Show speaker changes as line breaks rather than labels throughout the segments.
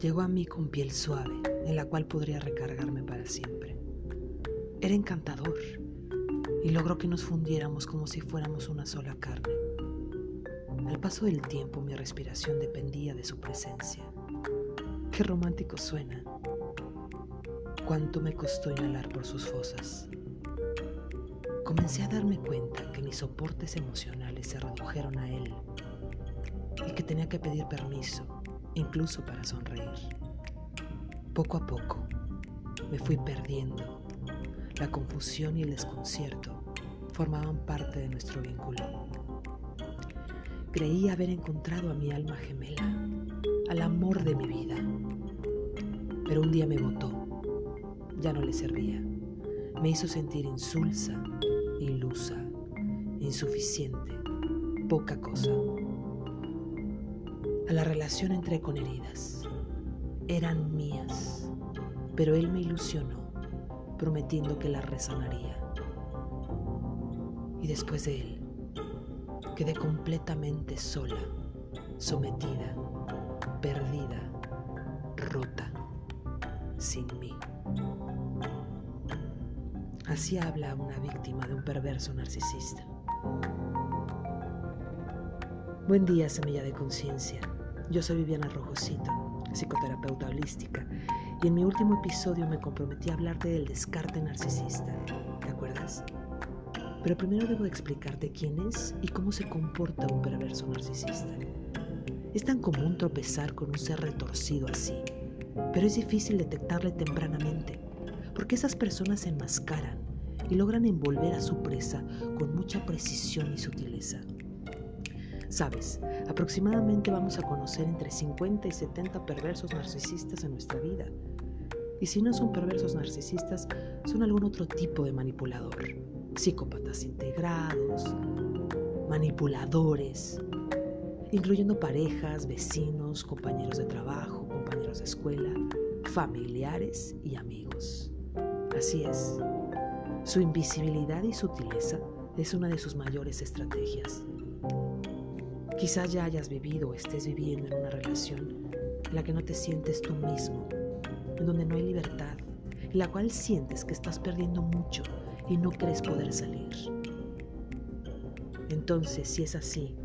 Llegó a mí con piel suave, en la cual podría recargarme para siempre. Era encantador y logró que nos fundiéramos como si fuéramos una sola carne. Al paso del tiempo mi respiración dependía de su presencia. Qué romántico suena. Cuánto me costó inhalar por sus fosas. Comencé a darme cuenta que mis soportes emocionales se redujeron a él y que tenía que pedir permiso, incluso para sonreír. Poco a poco me fui perdiendo. La confusión y el desconcierto formaban parte de nuestro vínculo. Creí haber encontrado a mi alma gemela, al amor de mi vida. Pero un día me botó. Ya no le servía. Me hizo sentir insulsa, ilusa, insuficiente, poca cosa. A la relación entré con heridas. Eran mías, pero él me ilusionó, prometiendo que las resanaría. Y después de él, quedé completamente sola, sometida, perdida, rota, sin mí. Así habla una víctima de un perverso narcisista. Buen día, semilla de conciencia. Yo soy Viviana Rojosito, psicoterapeuta holística, y en mi último episodio me comprometí a hablarte del descarte narcisista. ¿Te acuerdas? Pero primero debo explicarte quién es y cómo se comporta un perverso narcisista. Es tan común tropezar con un ser retorcido así, pero es difícil detectarle tempranamente porque esas personas se enmascaran y logran envolver a su presa con mucha precisión y sutileza. Sabes, aproximadamente vamos a conocer entre 50 y 70 perversos narcisistas en nuestra vida. Y si no son perversos narcisistas, son algún otro tipo de manipulador. Psicópatas integrados, manipuladores, incluyendo parejas, vecinos, compañeros de trabajo, compañeros de escuela, familiares y amigos. Así es. Su invisibilidad y sutileza es una de sus mayores estrategias. Quizás ya hayas vivido o estés viviendo en una relación en la que no te sientes tú mismo, en donde no hay libertad, en la cual sientes que estás perdiendo mucho y no crees poder salir. Entonces, si es así,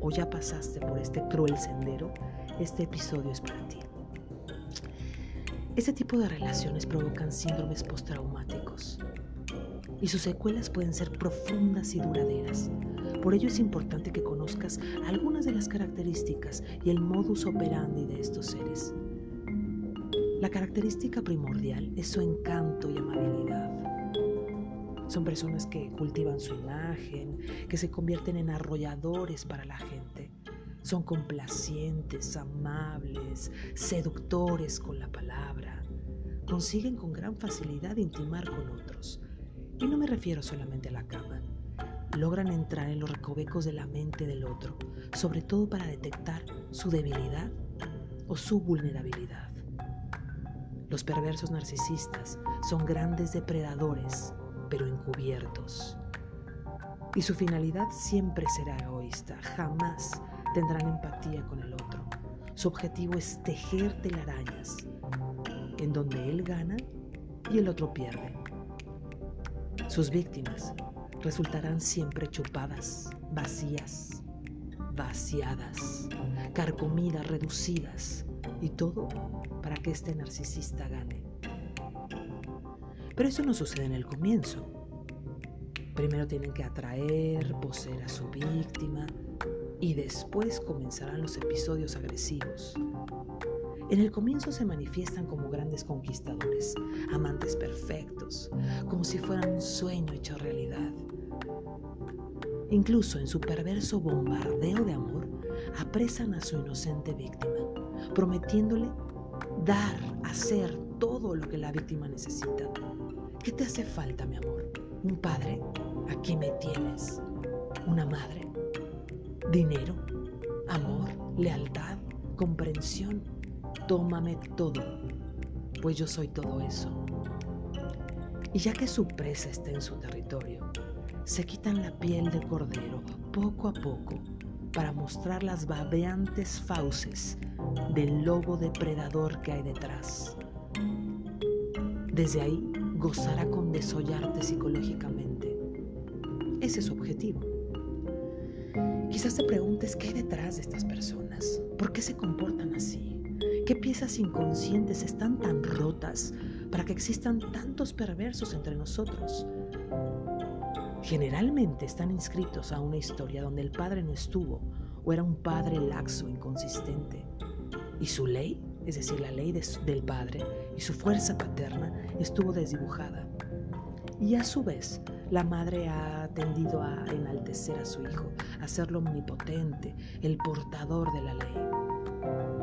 o ya pasaste por este cruel sendero, este episodio es para ti. Ese tipo de relaciones provocan síndromes postraumáticos y sus secuelas pueden ser profundas y duraderas. Por ello es importante que conozcas algunas de las características y el modus operandi de estos seres. La característica primordial es su encanto y amabilidad. Son personas que cultivan su imagen, que se convierten en arrolladores para la gente son complacientes, amables, seductores con la palabra. Consiguen con gran facilidad intimar con otros. Y no me refiero solamente a la cama. Logran entrar en los recovecos de la mente del otro, sobre todo para detectar su debilidad o su vulnerabilidad. Los perversos narcisistas son grandes depredadores, pero encubiertos. Y su finalidad siempre será egoísta, jamás tendrán empatía con el otro. Su objetivo es tejer telarañas, en donde él gana y el otro pierde. Sus víctimas resultarán siempre chupadas, vacías, vaciadas, carcomidas, reducidas, y todo para que este narcisista gane. Pero eso no sucede en el comienzo. Primero tienen que atraer, poseer a su víctima, y después comenzarán los episodios agresivos. En el comienzo se manifiestan como grandes conquistadores, amantes perfectos, como si fueran un sueño hecho realidad. Incluso en su perverso bombardeo de amor, apresan a su inocente víctima, prometiéndole dar, hacer todo lo que la víctima necesita. ¿Qué te hace falta, mi amor? ¿Un padre? Aquí me tienes. ¿Una madre? dinero, amor, lealtad, comprensión. Tómame todo, pues yo soy todo eso. Y ya que su presa está en su territorio, se quitan la piel de cordero poco a poco para mostrar las babeantes fauces del lobo depredador que hay detrás. Desde ahí gozará con desollarte psicológicamente. Ese es su objetivo. Quizás te preguntes qué hay detrás de estas personas, por qué se comportan así, qué piezas inconscientes están tan rotas para que existan tantos perversos entre nosotros. Generalmente están inscritos a una historia donde el padre no estuvo o era un padre laxo, inconsistente, y su ley, es decir, la ley del padre y su fuerza paterna, estuvo desdibujada. Y a su vez, la madre ha tendido a enaltecer a su hijo, a hacerlo omnipotente, el portador de la ley.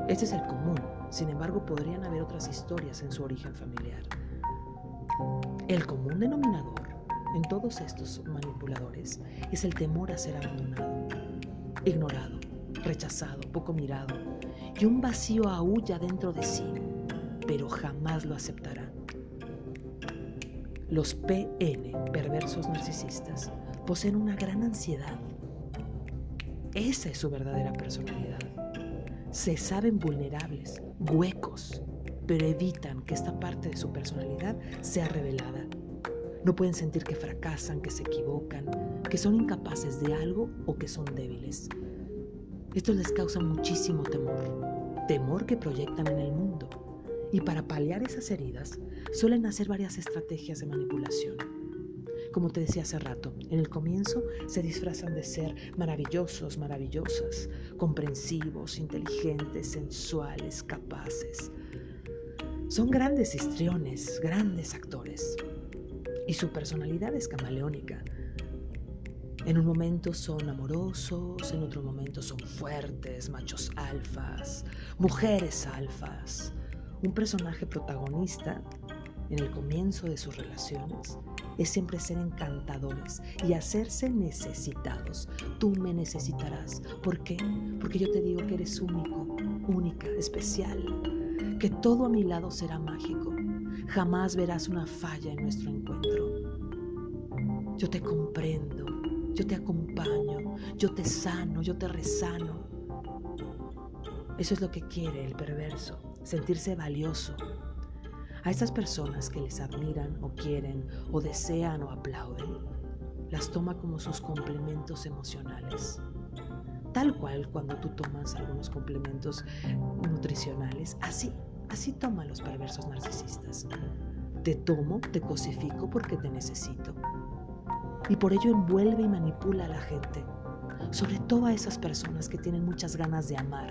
Este es el común, sin embargo podrían haber otras historias en su origen familiar. El común denominador en todos estos manipuladores es el temor a ser abandonado, ignorado, rechazado, poco mirado, y un vacío aúlla dentro de sí, pero jamás lo aceptará. Los PN, perversos narcisistas, poseen una gran ansiedad. Esa es su verdadera personalidad. Se saben vulnerables, huecos, pero evitan que esta parte de su personalidad sea revelada. No pueden sentir que fracasan, que se equivocan, que son incapaces de algo o que son débiles. Esto les causa muchísimo temor, temor que proyectan en el mundo. Y para paliar esas heridas, suelen hacer varias estrategias de manipulación. Como te decía hace rato, en el comienzo se disfrazan de ser maravillosos, maravillosas, comprensivos, inteligentes, sensuales, capaces. Son grandes histriones, grandes actores y su personalidad es camaleónica. En un momento son amorosos, en otro momento son fuertes, machos alfas, mujeres alfas. Un personaje protagonista en el comienzo de sus relaciones es siempre ser encantadores y hacerse necesitados. Tú me necesitarás. ¿Por qué? Porque yo te digo que eres único, única, especial, que todo a mi lado será mágico Jamás verás una falla en nuestro encuentro. Yo te comprendo, yo te acompaño, yo te sano, yo te resano. Eso es lo que quiere el perverso, sentirse valioso. A estas personas que les admiran o quieren o desean o aplauden, las toma como sus complementos emocionales. Tal cual cuando tú tomas algunos complementos nutricionales, así Así toman los perversos narcisistas. Te tomo, te cosifico porque te necesito. Y por ello envuelve y manipula a la gente, sobre todo a esas personas que tienen muchas ganas de amar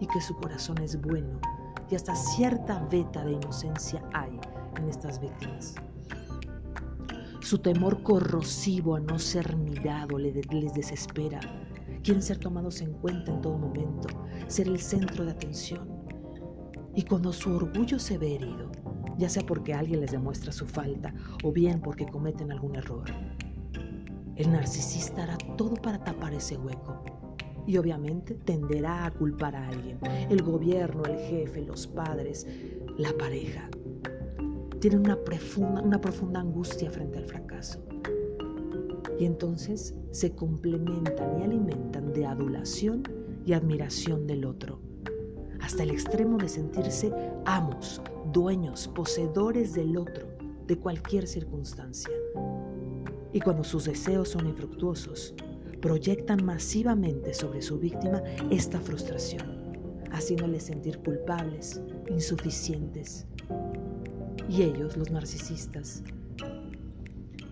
y que su corazón es bueno y hasta cierta veta de inocencia hay en estas víctimas. Su temor corrosivo a no ser mirado les desespera. Quieren ser tomados en cuenta en todo momento, ser el centro de atención y cuando su orgullo se ve herido, ya sea porque alguien les demuestra su falta o bien porque cometen algún error, el narcisista hará todo para tapar ese hueco y obviamente tenderá a culpar a alguien, el gobierno, el jefe, los padres, la pareja. Tienen una profunda, una profunda angustia frente al fracaso. Y entonces se complementan y alimentan de adulación y admiración del otro hasta el extremo de sentirse amos, dueños, poseedores del otro, de cualquier circunstancia. Y cuando sus deseos son infructuosos, proyectan masivamente sobre su víctima esta frustración, haciéndole sentir culpables, insuficientes. Y ellos, los narcisistas,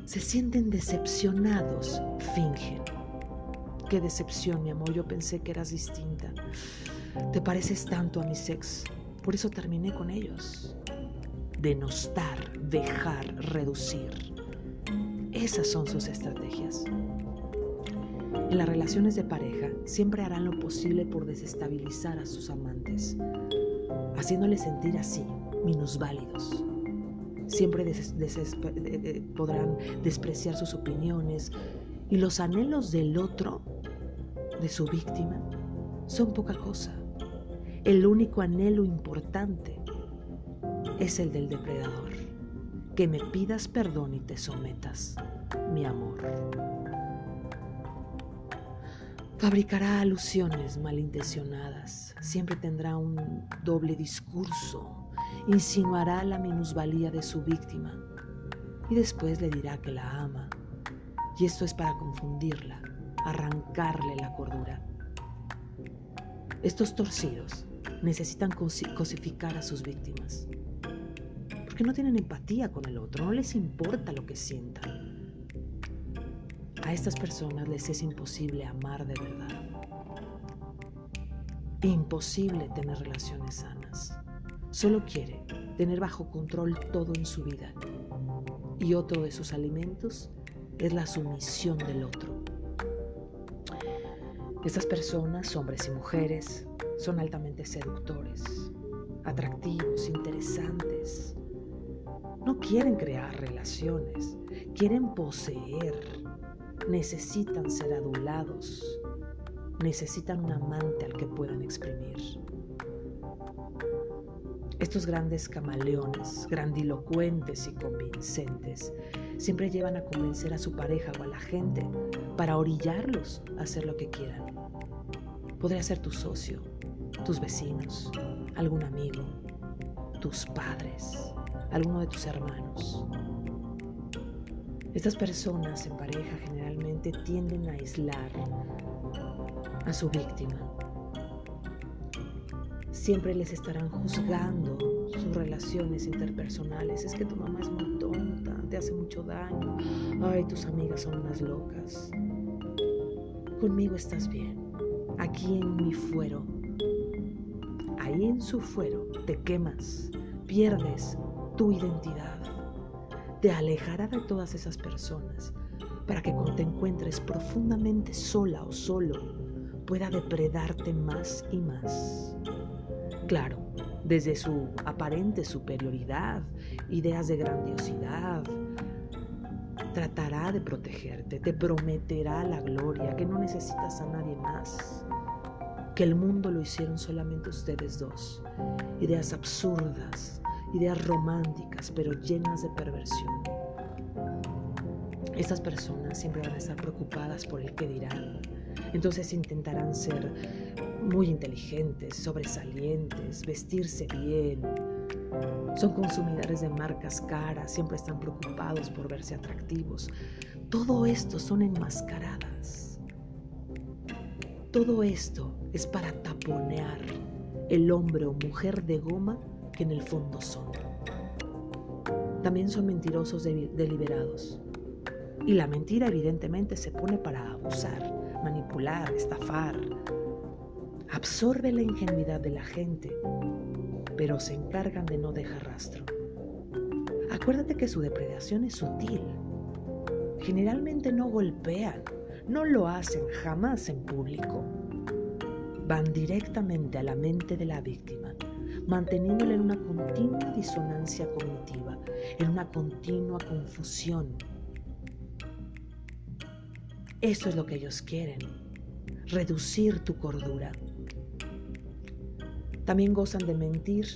se sienten decepcionados, fingen. Qué decepción, mi amor, yo pensé que eras distinta. Te pareces tanto a mi ex, por eso terminé con ellos. Denostar, dejar, reducir. Esas son sus estrategias. En las relaciones de pareja siempre harán lo posible por desestabilizar a sus amantes, haciéndoles sentir así, minusválidos. Siempre podrán despreciar sus opiniones y los anhelos del otro, de su víctima, son poca cosa. El único anhelo importante es el del depredador. Que me pidas perdón y te sometas, mi amor. Fabricará alusiones malintencionadas, siempre tendrá un doble discurso, insinuará la minusvalía de su víctima y después le dirá que la ama. Y esto es para confundirla, arrancarle la cordura. Estos torcidos necesitan cosificar a sus víctimas, porque no tienen empatía con el otro, no les importa lo que sientan. A estas personas les es imposible amar de verdad. Imposible tener relaciones sanas. Solo quiere tener bajo control todo en su vida. Y otro de sus alimentos es la sumisión del otro. Estas personas, hombres y mujeres, son altamente seductores, atractivos, interesantes. No quieren crear relaciones, quieren poseer, necesitan ser adulados, necesitan un amante al que puedan exprimir. Estos grandes camaleones, grandilocuentes y convincentes, siempre llevan a convencer a su pareja o a la gente para orillarlos a hacer lo que quieran. Podría ser tu socio, tus vecinos, algún amigo, tus padres, alguno de tus hermanos. Estas personas en pareja generalmente tienden a aislar a su víctima. Siempre les estarán juzgando sus relaciones interpersonales. Es que tu mamá es muy tonta, te hace mucho daño. Ay, tus amigas son unas locas. Conmigo estás bien. Aquí en mi fuero. Ahí en su fuero te quemas, pierdes tu identidad te alejará de todas esas personas para que cuando te encuentres profundamente sola o solo pueda depredarte más y más. Claro, desde su aparente superioridad, ideas de grandiosidad, tratará de protegerte, te prometerá la gloria, que no necesitas a nadie más, que el mundo lo hicieron solamente ustedes dos. Ideas absurdas, ideas románticas, pero llenas de perversión. Estas personas siempre van a estar preocupadas por el que dirán. Entonces intentarán ser muy inteligentes, sobresalientes, vestirse bien. Son consumidores de marcas caras, siempre están preocupados por verse atractivos. Todo esto son enmascaradas. Todo esto es para taponear el hombre o mujer de goma que en el fondo son. También son mentirosos deliberados. Y la mentira evidentemente se pone para abusar, manipular, estafar. Absorbe la ingenuidad de la gente, pero se encargan de no dejar rastro. Acuérdate que su depredación es sutil. Generalmente no golpean, no lo hacen jamás en público. Van directamente a la mente de la víctima manteniéndola en una continua disonancia cognitiva, en una continua confusión. Eso es lo que ellos quieren, reducir tu cordura. También gozan de mentir,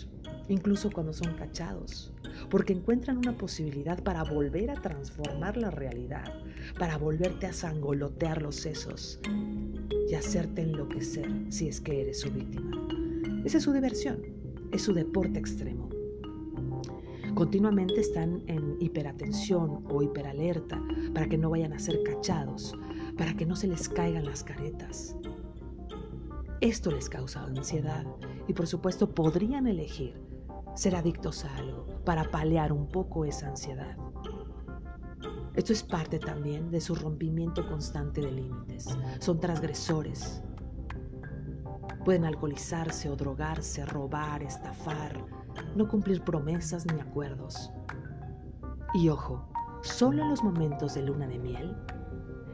incluso cuando son cachados, porque encuentran una posibilidad para volver a transformar la realidad, para volverte a sangolotear los sesos y hacerte enloquecer si es que eres su víctima. Esa es su diversión es su deporte extremo. Continuamente están en hiperatención o hiperalerta para que no vayan a ser cachados, para que no se les caigan las caretas. Esto les causa ansiedad y por supuesto podrían elegir ser adictos a algo para paliar un poco esa ansiedad. Esto es parte también de su rompimiento constante de límites. Son transgresores, Pueden alcoholizarse o drogarse, robar, estafar, no cumplir promesas ni acuerdos. Y ojo, solo en los momentos de luna de miel,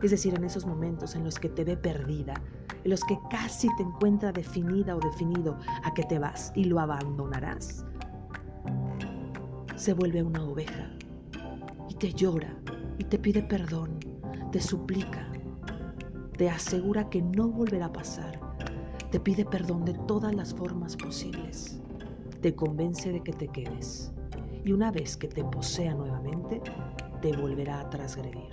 es decir, en esos momentos en los que te ve perdida, en los que casi te encuentra definida o definido a que te vas y lo abandonarás, se vuelve una oveja y te llora y te pide perdón, te suplica, te asegura que no volverá a pasar te pide perdón de todas las formas posibles. Te convence de que te quedes. Y una vez que te posea nuevamente, te volverá a transgredir.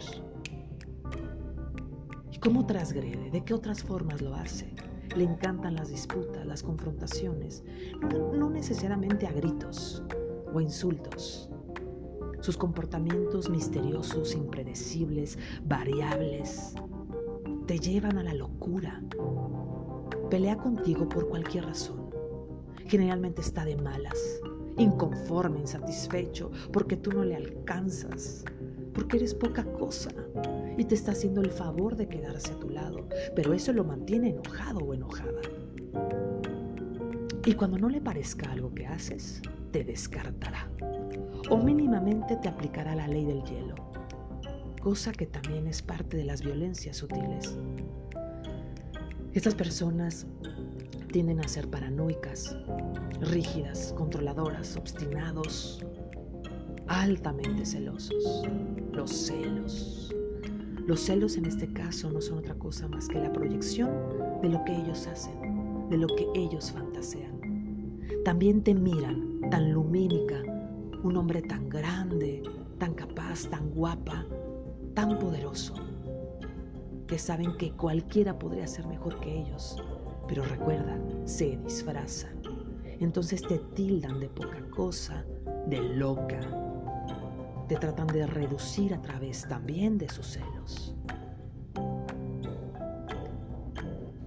¿Cómo trasgrede? ¿De qué otras formas lo hace? Le encantan las disputas, las confrontaciones, no, no necesariamente a gritos o insultos. Sus comportamientos misteriosos, impredecibles, variables, te llevan a la locura. Pelea contigo por cualquier razón. Generalmente está de malas, inconforme, insatisfecho, porque tú no le alcanzas, porque eres poca cosa y te está haciendo el favor de quedarse a tu lado, pero eso lo mantiene enojado o enojada. Y cuando no le parezca algo que haces, te descartará o mínimamente te aplicará la ley del hielo, cosa que también es parte de las violencias sutiles. Estas personas tienden a ser paranoicas, rígidas, controladoras, obstinados, altamente celosos. Los celos. Los celos en este caso no son otra cosa más que la proyección de lo que ellos hacen, de lo que ellos fantasean. También te miran tan lumínica, un hombre tan grande, tan capaz, tan guapa, tan poderoso, que saben que cualquiera podría ser mejor que ellos, pero recuerda, se disfrazan. Entonces te tildan de poca cosa, de loca. Te tratan de reducir a través también de sus celos.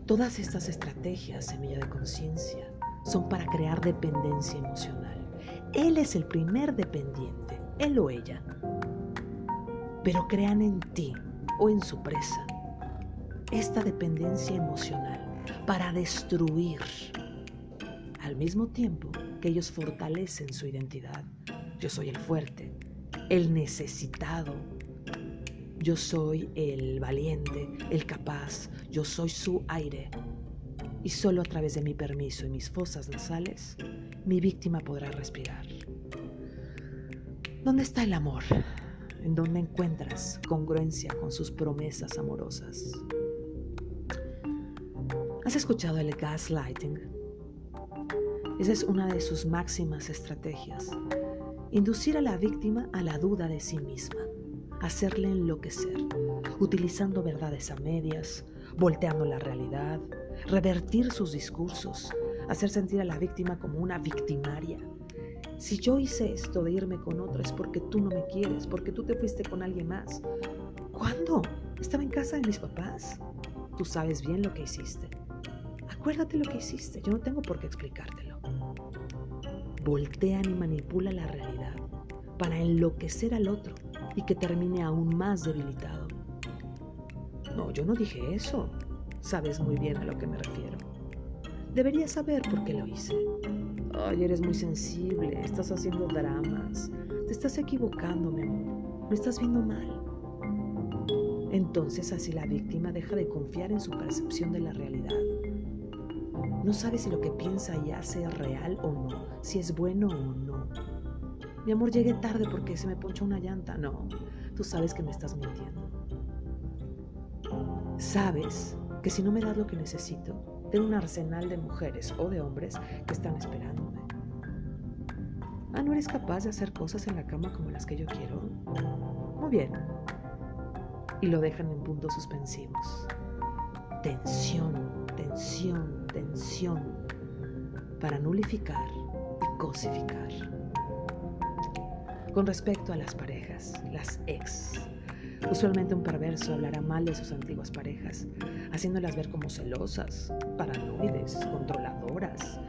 Todas estas estrategias, semilla de conciencia, son para crear dependencia emocional. Él es el primer dependiente, él o ella. Pero crean en ti o en su presa esta dependencia emocional para destruir, al mismo tiempo que ellos fortalecen su identidad. Yo soy el fuerte, el necesitado, yo soy el valiente, el capaz, yo soy su aire. Y solo a través de mi permiso y mis fosas nasales, mi víctima podrá respirar. ¿Dónde está el amor? ¿En dónde encuentras congruencia con sus promesas amorosas? ¿Has escuchado el gaslighting? Esa es una de sus máximas estrategias. Inducir a la víctima a la duda de sí misma, hacerle enloquecer, utilizando verdades a medias, volteando la realidad, revertir sus discursos, hacer sentir a la víctima como una victimaria. Si yo hice esto de irme con otro es porque tú no me quieres, porque tú te fuiste con alguien más. ¿Cuándo? Estaba en casa de mis papás. Tú sabes bien lo que hiciste. Acuérdate lo que hiciste, yo no tengo por qué explicártelo. Voltean y manipulan la realidad para enloquecer al otro y que termine aún más debilitado. No, yo no dije eso. Sabes muy bien a lo que me refiero. Deberías saber por qué lo hice. Ay, eres muy sensible, estás haciendo dramas, te estás equivocando, mi amor, lo estás viendo mal. Entonces así la víctima deja de confiar en su percepción de la realidad no sabe si lo que piensa y hace es real o no, si es bueno o no. Mi amor, llegué tarde porque se me ponchó una llanta. No, tú sabes que me estás mintiendo. Sabes que si no me das lo que necesito, tengo un arsenal de mujeres o de hombres que están esperándome. Ah, ¿no eres capaz de hacer cosas en la cama como las que yo quiero? Muy bien. Y lo dejan en puntos suspensivos. Tensión tensión, para nulificar y cosificar. Con respecto a las parejas, las ex, usualmente un perverso hablará mal de sus antiguas parejas, haciéndolas ver como celosas, paranoides, controladoras,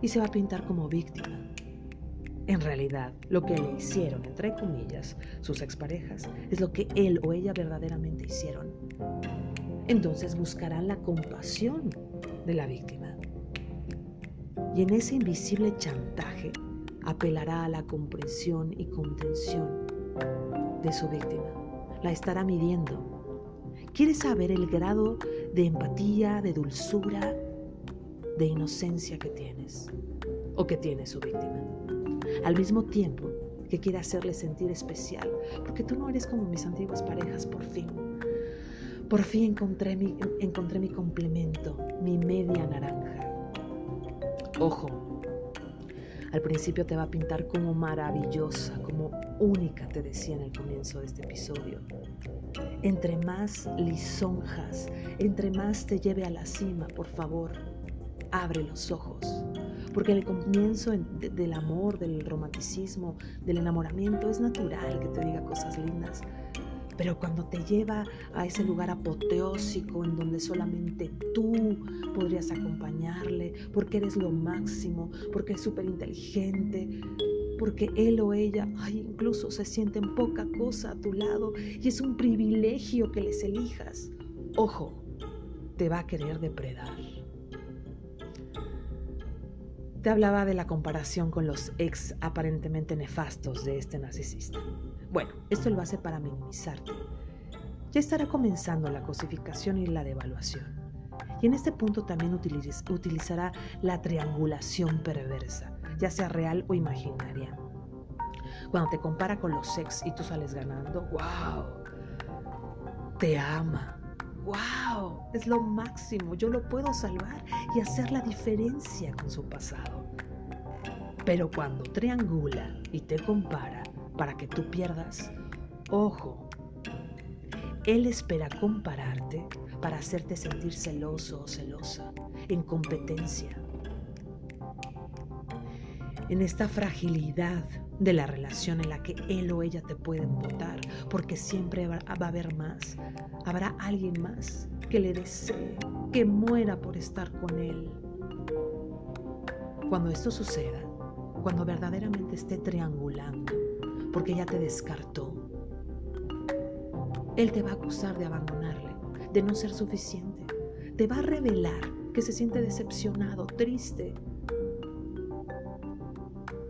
y se va a pintar como víctima. En realidad, lo que le hicieron, entre comillas, sus exparejas, es lo que él o ella verdaderamente hicieron entonces buscarán la compasión de la víctima. Y en ese invisible chantaje apelará a la comprensión y contención de su víctima. La estará midiendo. Quiere saber el grado de empatía, de dulzura, de inocencia que tienes o que tiene su víctima. Al mismo tiempo que quiere hacerle sentir especial, porque tú no eres como mis antiguas parejas por fin por fin encontré mi, encontré mi complemento, mi media naranja. Ojo, Al principio te va a pintar como maravillosa, como única, te decía en el comienzo de este episodio. Entre más lisonjas, entre más te lleve a la cima, por favor, abre los ojos. Porque el comienzo del amor, del romanticismo, del enamoramiento, es natural que te diga cosas lindas. Pero cuando te lleva a ese lugar apoteósico en donde solamente tú podrías acompañarle, porque eres lo máximo, porque es súper inteligente, porque él o ella ay, incluso se sienten poca cosa a tu lado y es un privilegio que les elijas. Ojo, te va a querer depredar. Te hablaba de la comparación con los ex aparentemente nefastos de este narcisista. Bueno, esto lo hace para minimizarte. Ya estará comenzando la cosificación y la devaluación. Y en este punto también utilizará la triangulación perversa, ya sea real o imaginaria. Cuando te compara con los ex y tú sales ganando, wow, te ama, wow, es lo máximo, yo lo puedo salvar y hacer la diferencia con su pasado. Pero cuando triangula y te compara para que tú pierdas, ojo, él espera compararte para hacerte sentir celoso o celosa, en competencia. En esta fragilidad de la relación en la que él o ella te pueden votar, porque siempre va a haber más. Habrá alguien más que le desee, que muera por estar con él. Cuando esto suceda, cuando verdaderamente esté triangulando, porque ya te descartó, él te va a acusar de abandonarle, de no ser suficiente. Te va a revelar que se siente decepcionado, triste,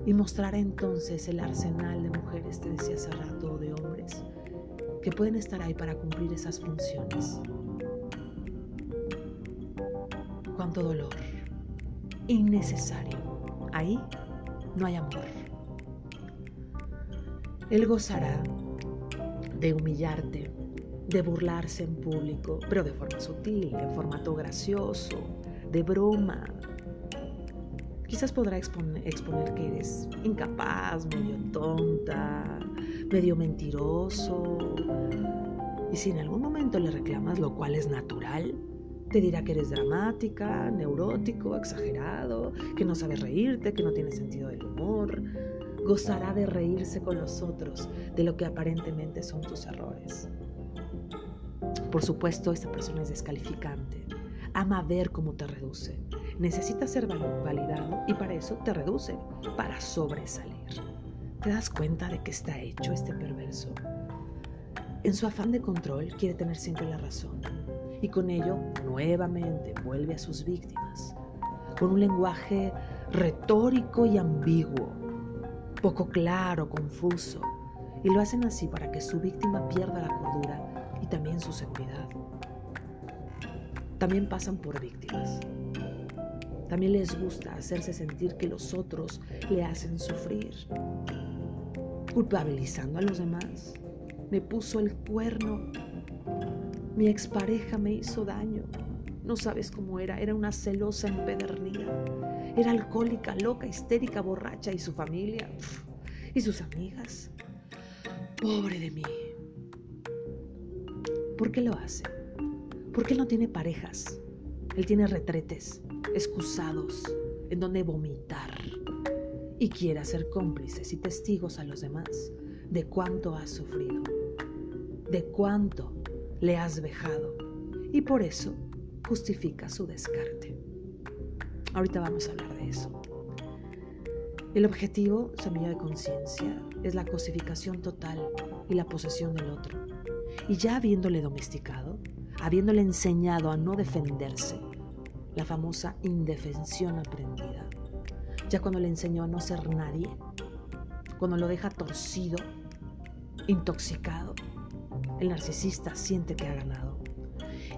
y mostrará entonces el arsenal de mujeres, te decía hace rato, de hombres, que pueden estar ahí para cumplir esas funciones. Cuánto dolor, innecesario. Ahí no hay amor. Él gozará de humillarte, de burlarse en público, pero de forma sutil, en formato gracioso, de broma, Quizás podrá exponer, que eres incapaz, medio tonta, medio mentiroso. Y si en algún momento le reclamas, lo cual es natural, te dirá que eres dramática, neurótico, exagerado, que no sabes reírte, que no tienes sentido del humor. Gozará de reírse con los otros de lo que aparentemente son tus errores. Por supuesto, esta persona es descalificante. Ama ver cómo te reduce necesita ser validado y para eso te reduce, para sobresalir. ¿Te das cuenta de que está hecho este perverso? En su afán de control quiere tener siempre la razón y con ello nuevamente vuelve a sus víctimas, con un lenguaje retórico y ambiguo, poco claro, confuso, y lo hacen así para que su víctima pierda la cordura y también su seguridad. También pasan por víctimas también les gusta hacerse sentir que los otros le hacen sufrir, culpabilizando a los demás. Me puso el cuerno. Mi expareja me hizo daño. No sabes cómo era. Era una celosa empedernida. Era alcohólica, loca, histérica, borracha. Y su familia. Y sus amigas. Pobre de mí. ¿Por qué lo hace? Porque él no tiene parejas. Él tiene retretes excusados en donde vomitar y quiera ser cómplices y testigos a los demás de cuánto has sufrido, de cuánto le has vejado y por eso justifica su descarte. Ahorita vamos a hablar de eso. El objetivo, semilla de conciencia, es la cosificación total y la posesión del otro. Y ya habiéndole domesticado, habiéndole enseñado a no defenderse, la famosa indefensión aprendida. Ya cuando le enseñó a no ser nadie, cuando lo deja torcido, intoxicado, el narcisista siente que ha ganado.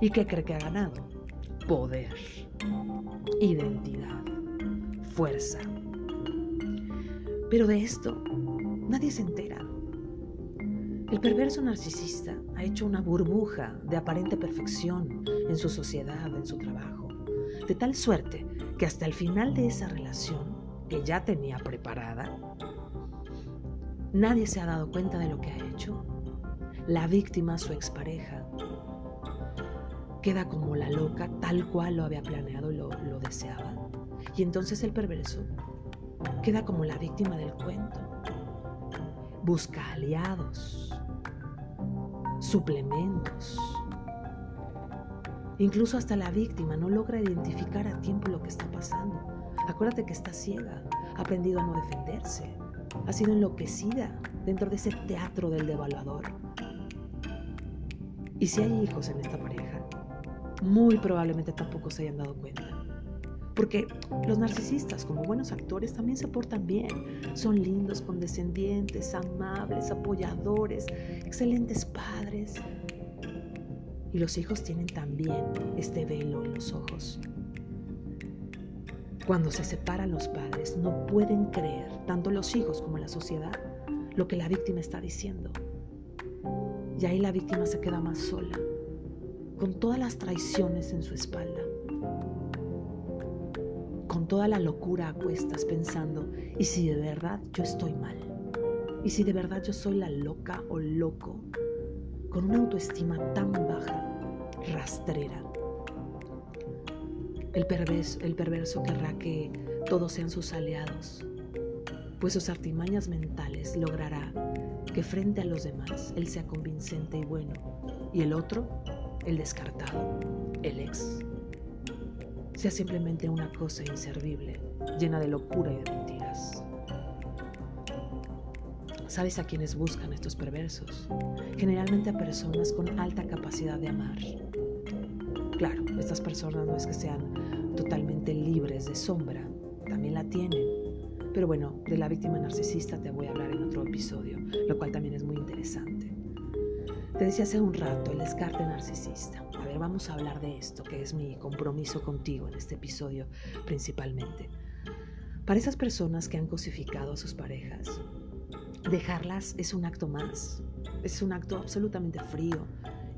¿Y qué cree que ha ganado? Poder, identidad, fuerza. Pero de esto nadie se entera. El perverso narcisista ha hecho una burbuja de aparente perfección en su sociedad, en su trabajo de tal suerte que hasta el final de esa relación, que ya tenía preparada. Nadie se ha dado cuenta de lo que ha hecho. La víctima, su expareja, queda como la loca, tal cual lo había planeado y lo, deseaba. Y entonces el perverso queda como la víctima del cuento. Busca aliados, suplementos. Incluso hasta la víctima no logra identificar a tiempo lo que está pasando. Acuérdate que está ciega, ha aprendido a no defenderse, ha sido enloquecida dentro de ese teatro del devaluador. Y si hay hijos en esta pareja, muy probablemente tampoco se hayan dado cuenta. Porque los narcisistas, como buenos actores, también se portan bien. Son lindos, condescendientes, amables, apoyadores, excelentes padres. Y los hijos tienen también este velo en los ojos. Cuando se separan los padres, no pueden creer, tanto los hijos como la sociedad, lo que la víctima está diciendo. Y ahí la víctima se queda más sola, con todas las traiciones en su espalda con toda la locura a cuestas pensando, ¿y si de verdad yo estoy mal? ¿Y si de verdad yo soy la loca o loco? Con una autoestima tan baja, rastrera. El perverso, el perverso querrá que todos sean sus aliados, pues sus artimañas mentales logrará que frente a los demás él sea convincente y bueno, y el otro, el descartado, el ex sea simplemente una cosa inservible, llena de locura y de mentiras. ¿Sabes a quiénes buscan estos perversos? Generalmente a personas con alta capacidad de amar. Claro, estas personas no es que sean totalmente libres de sombra, también la tienen. Pero bueno, de la víctima narcisista te voy a hablar en otro episodio, lo cual también es muy interesante. Te decía hace un rato el descarte narcisista. Vamos a hablar de esto, que es mi compromiso contigo en este episodio principalmente. Para esas personas que han cosificado a sus parejas, dejarlas es un acto más, es un acto absolutamente frío,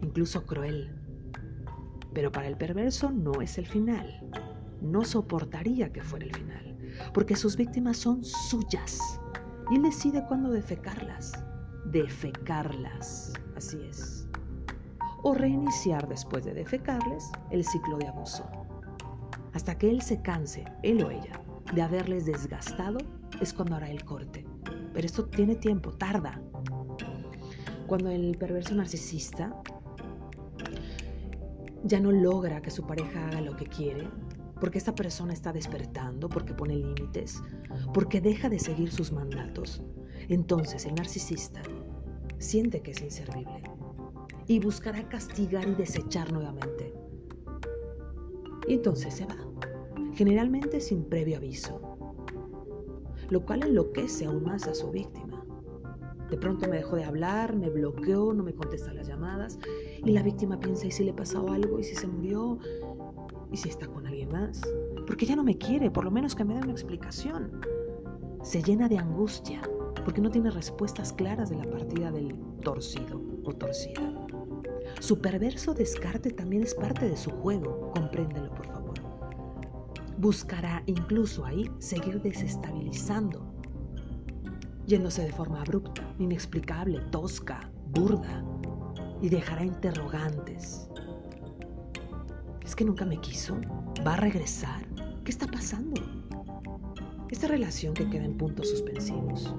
incluso cruel. Pero para el perverso no es el final, no soportaría que fuera el final, porque sus víctimas son suyas. Y él decide cuándo defecarlas, defecarlas, así es o reiniciar después de defecarles el ciclo de abuso. Hasta que él se canse, él o ella, de haberles desgastado, es cuando hará el corte. Pero esto tiene tiempo, tarda. Cuando el perverso narcisista ya no logra que su pareja haga lo que quiere, porque esta persona está despertando, porque pone límites, porque deja de seguir sus mandatos, entonces el narcisista siente que es inservible y buscará castigar y desechar nuevamente. Y entonces se va, generalmente sin previo aviso, lo cual enloquece aún más a su víctima. De pronto me dejó de hablar, me bloqueó, no me contesta las llamadas y la víctima piensa, ¿y si le pasó algo? ¿Y si se murió? ¿Y si está con alguien más? Porque ya no me quiere, por lo menos que me dé una explicación. Se llena de angustia porque no tiene respuestas claras de la partida del torcido o torcida. Su perverso descarte también es parte de su juego, compréndelo por favor. Buscará incluso ahí seguir desestabilizando, yéndose de forma abrupta, inexplicable, tosca, burda, y dejará interrogantes. ¿Es que nunca me quiso? ¿Va a regresar? ¿Qué está pasando? Esta relación que queda en puntos suspensivos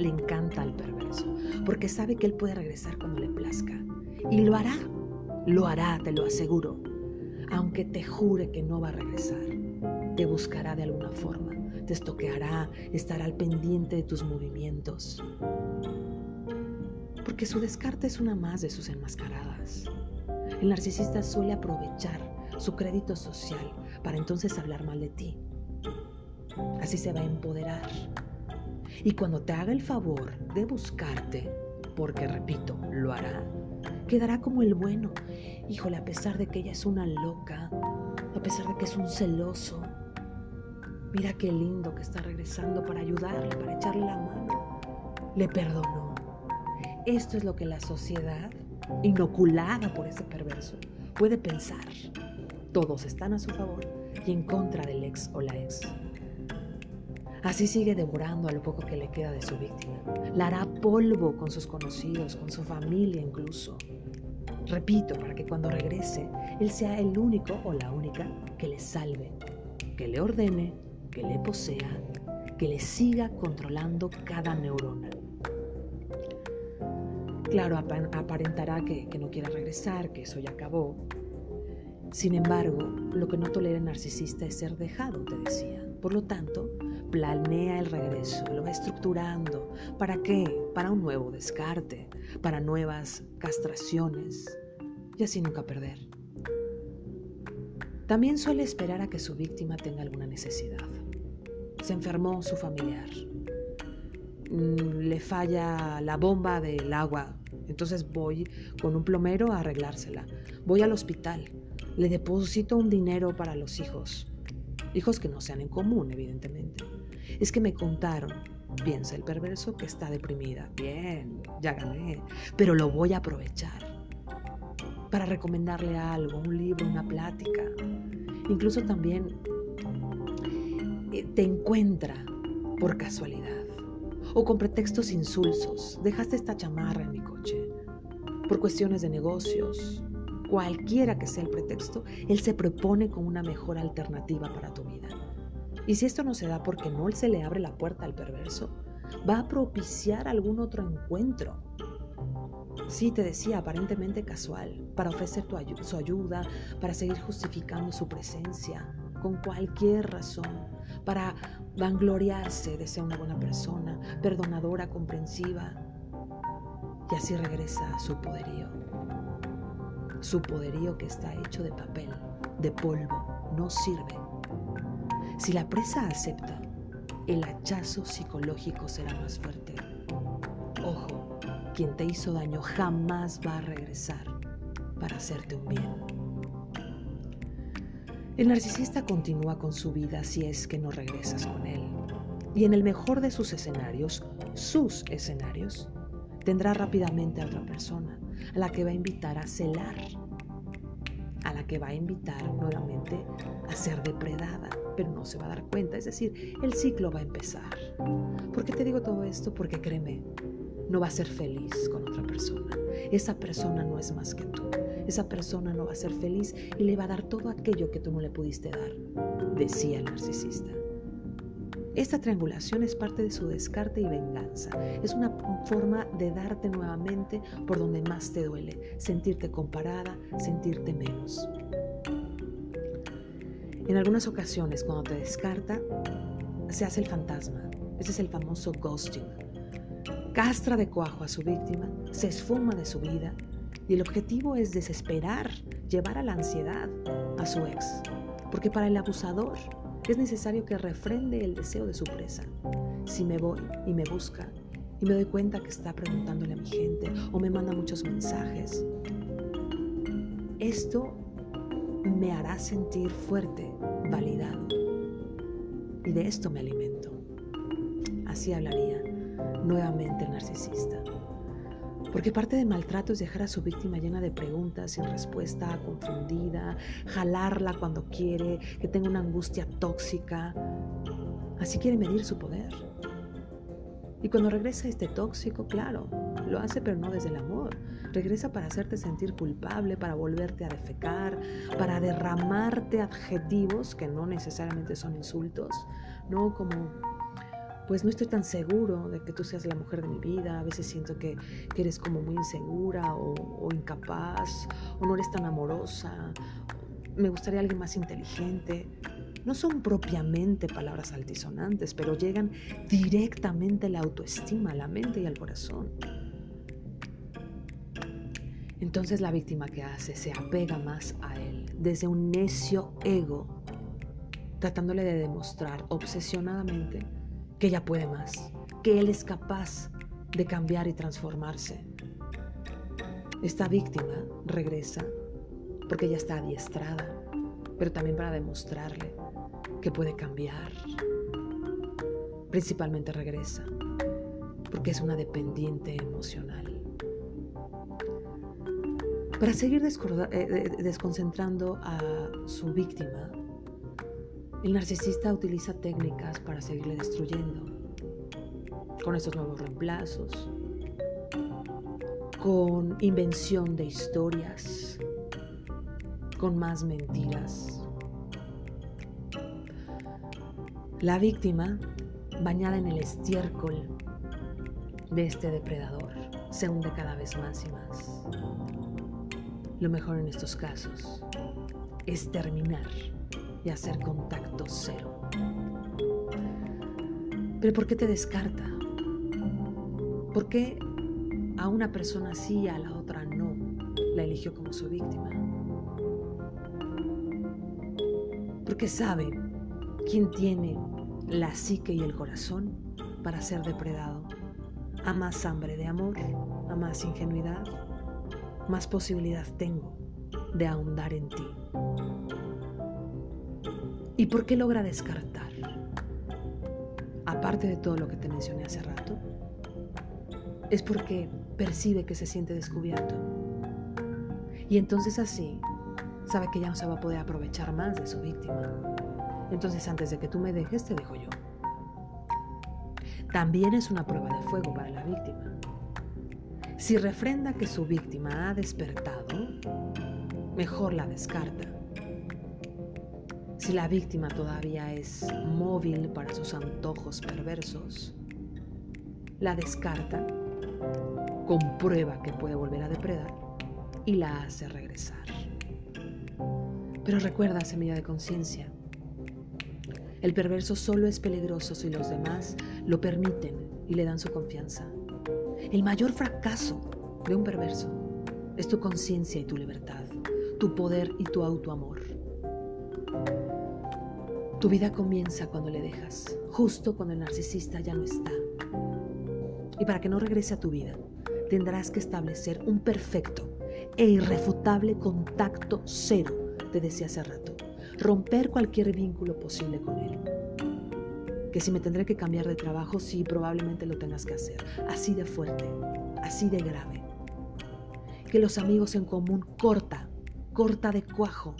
le encanta al perverso, porque sabe que él puede regresar cuando le plazca y lo hará, lo hará, te lo aseguro. Aunque te jure que no va a regresar, te buscará de alguna forma, te estoqueará, estará al pendiente de tus movimientos. Porque su descarte es una más de sus enmascaradas. El narcisista suele aprovechar su crédito social para entonces hablar mal de ti. Así se va a empoderar. Y cuando te haga el favor de buscarte, porque repito, lo hará, quedará como el bueno. Híjole, a pesar de que ella es una loca, a pesar de que es un celoso, mira qué lindo que está regresando para ayudarle, para echarle la mano. Le perdonó. Esto es lo que la sociedad, inoculada por ese perverso, puede pensar. Todos están a su favor y en contra del ex o la ex. Así sigue devorando a lo poco que le queda de su víctima. La hará polvo con sus conocidos, con su familia incluso. Repito, para que cuando regrese, él sea el único o la única que le salve, que le ordene, que le posea, que le siga controlando cada neurona. Claro, aparentará que, que no quiera regresar, que eso ya acabó. Sin embargo, lo que no tolera el narcisista es ser dejado, te decía. Por lo tanto, planea el regreso, lo va estructurando. ¿Para qué? Para un nuevo descarte, para nuevas castraciones y así nunca perder. También suele esperar a que su víctima tenga alguna necesidad. Se enfermó su familiar. Mm, le falla la bomba del agua. Entonces voy con un plomero a arreglársela. Voy al hospital. Le deposito un dinero para los hijos. Hijos que no sean en común, evidentemente. Es que me contaron, piensa el perverso, que está deprimida. Bien, ya gané, pero lo voy a aprovechar para recomendarle algo, un libro, una plática. Incluso también eh, te encuentra por casualidad o con pretextos insulsos. Dejaste esta chamarra en mi coche por cuestiones de negocios. Cualquiera que sea el pretexto, él se propone con una mejor alternativa para tu vida. Y si esto no se da porque no se le abre la puerta al perverso, va a propiciar algún otro encuentro. Sí, te decía, aparentemente casual, para ofrecer su ayuda, para seguir justificando su presencia, con cualquier razón, para vangloriarse de ser una buena persona, perdonadora, comprensiva. Y así regresa a su poderío. Su poderío que está hecho de papel, de polvo, no sirve si la presa acepta, el hachazo psicológico será más fuerte. Ojo, quien te hizo daño jamás va a regresar para hacerte un bien. El narcisista continúa con su vida si es que no regresas con él. Y en el mejor de sus escenarios, sus escenarios, tendrá rápidamente a otra persona, a la que va a invitar a celar, a la que va a invitar nuevamente a ser depredada, pero no se va a dar cuenta. Es decir, el ciclo va a empezar. ¿Por qué te digo todo esto? Porque créeme, no va a ser feliz con otra persona. Esa persona no es más que tú. Esa persona no va a ser feliz y le va a dar todo aquello que tú no le pudiste dar, decía el narcisista. Esta triangulación es parte de su descarte y venganza. Es una forma de darte nuevamente por donde más te duele, sentirte comparada, sentirte menos. En algunas ocasiones, cuando te descarta, se hace el fantasma. Ese es el famoso ghosting. Castra de cuajo a su víctima, se esfuma de su vida y el objetivo es desesperar, llevar a la ansiedad a su ex. Porque para el abusador es necesario que refrende el deseo de su presa. Si me voy y me busca y me doy cuenta que está preguntándole a mi gente o me manda muchos mensajes, esto me hará sentir fuerte, validado. Y de esto me alimento. Así hablaría nuevamente el narcisista. Porque parte del maltrato es dejar a su víctima llena de preguntas sin respuesta, confundida, jalarla cuando quiere, que tenga una angustia tóxica. Así quiere medir su poder. Y cuando regresa este tóxico, claro, lo hace pero no desde el amor. Regresa para hacerte sentir culpable, para volverte a defecar, para derramarte adjetivos que no necesariamente son insultos, ¿no? Como, pues no estoy tan seguro de que tú seas la mujer de mi vida, a veces siento que, eres como muy insegura o, incapaz, o no eres tan amorosa, me gustaría alguien más inteligente. No son propiamente palabras altisonantes, pero llegan directamente a la autoestima, a la mente y al corazón. Entonces la víctima que hace se apega más a él desde un necio ego, tratándole de demostrar obsesionadamente que ella puede más, que él es capaz de cambiar y transformarse. Esta víctima regresa porque ya está adiestrada, pero también para demostrarle que puede cambiar. Principalmente regresa porque es una dependiente emocional. Para seguir eh, desconcentrando a su víctima, El narcisista utiliza técnicas para seguirle destruyendo, con estos nuevos reemplazos, con invención de historias, con más mentiras. La víctima, bañada en el estiércol de este depredador, se hunde cada vez más y más. Lo mejor en estos casos es terminar y hacer contacto cero. Pero ¿por qué te descarta? ¿Por qué a una persona sí y a la otra no la eligió como su víctima? Porque sabe quién tiene la psique y el corazón para ser depredado. A más hambre de amor, a más ingenuidad, más posibilidad tengo de ahondar en ti. ¿Y por qué logra descartar? Aparte de todo lo que te mencioné hace rato, es porque percibe que se siente descubierto. Y entonces así sabe que ya no se va a poder aprovechar más de su víctima. Entonces antes de que tú me dejes, te dejo yo. También es una prueba de fuego para la víctima. Si refrenda que su víctima ha despertado, mejor la descarta si la víctima todavía es móvil para sus antojos perversos, la descarta, comprueba que puede volver a depredar y la hace regresar. Pero recuerda, semilla de conciencia, el perverso solo es peligroso si los demás lo permiten y le dan su confianza. El mayor fracaso de un perverso es tu conciencia y tu libertad, tu poder y tu autoamor. Tu vida comienza cuando le dejas, justo cuando el narcisista ya no está. Y para que no regrese a tu vida, tendrás que establecer un perfecto e irrefutable contacto cero, te decía hace rato. Romper cualquier vínculo posible con él. Que si me tendré que cambiar de trabajo, sí, probablemente lo tengas que hacer. Así de fuerte, así de grave. Que los amigos en común corta, corta de cuajo,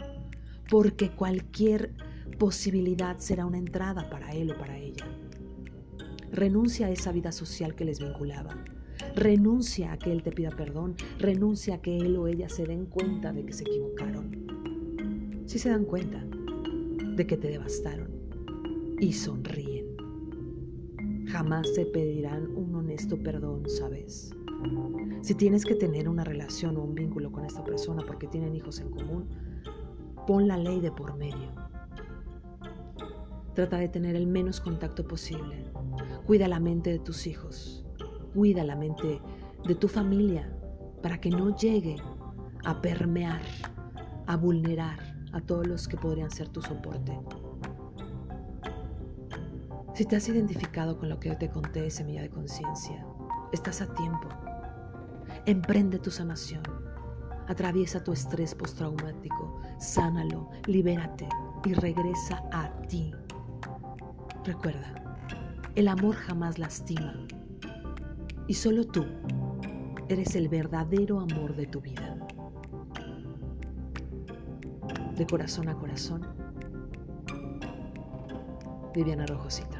porque cualquier posibilidad será una entrada para él o para ella. Renuncia a esa vida social que les vinculaba. Renuncia a que él te pida perdón. Renuncia a que él o ella se den cuenta de que se equivocaron. Si se dan cuenta de que te devastaron y sonríen. Jamás te pedirán un honesto perdón, ¿sabes? Si tienes que tener una relación o un vínculo con esta persona porque tienen hijos en común, pon la ley de por medio. Trata de tener el menos contacto posible. Cuida la mente de tus hijos. Cuida la mente de tu familia para que no llegue a permear, a vulnerar a todos los que podrían ser tu soporte. Si te has identificado con lo que yo te conté, semilla de conciencia, estás a tiempo. Emprende tu sanación. Atraviesa tu estrés postraumático, sánalo, libérate y regresa a ti. Recuerda, el amor jamás lastima y solo tú eres el verdadero amor de tu vida. De corazón a corazón, Viviana Rojosita.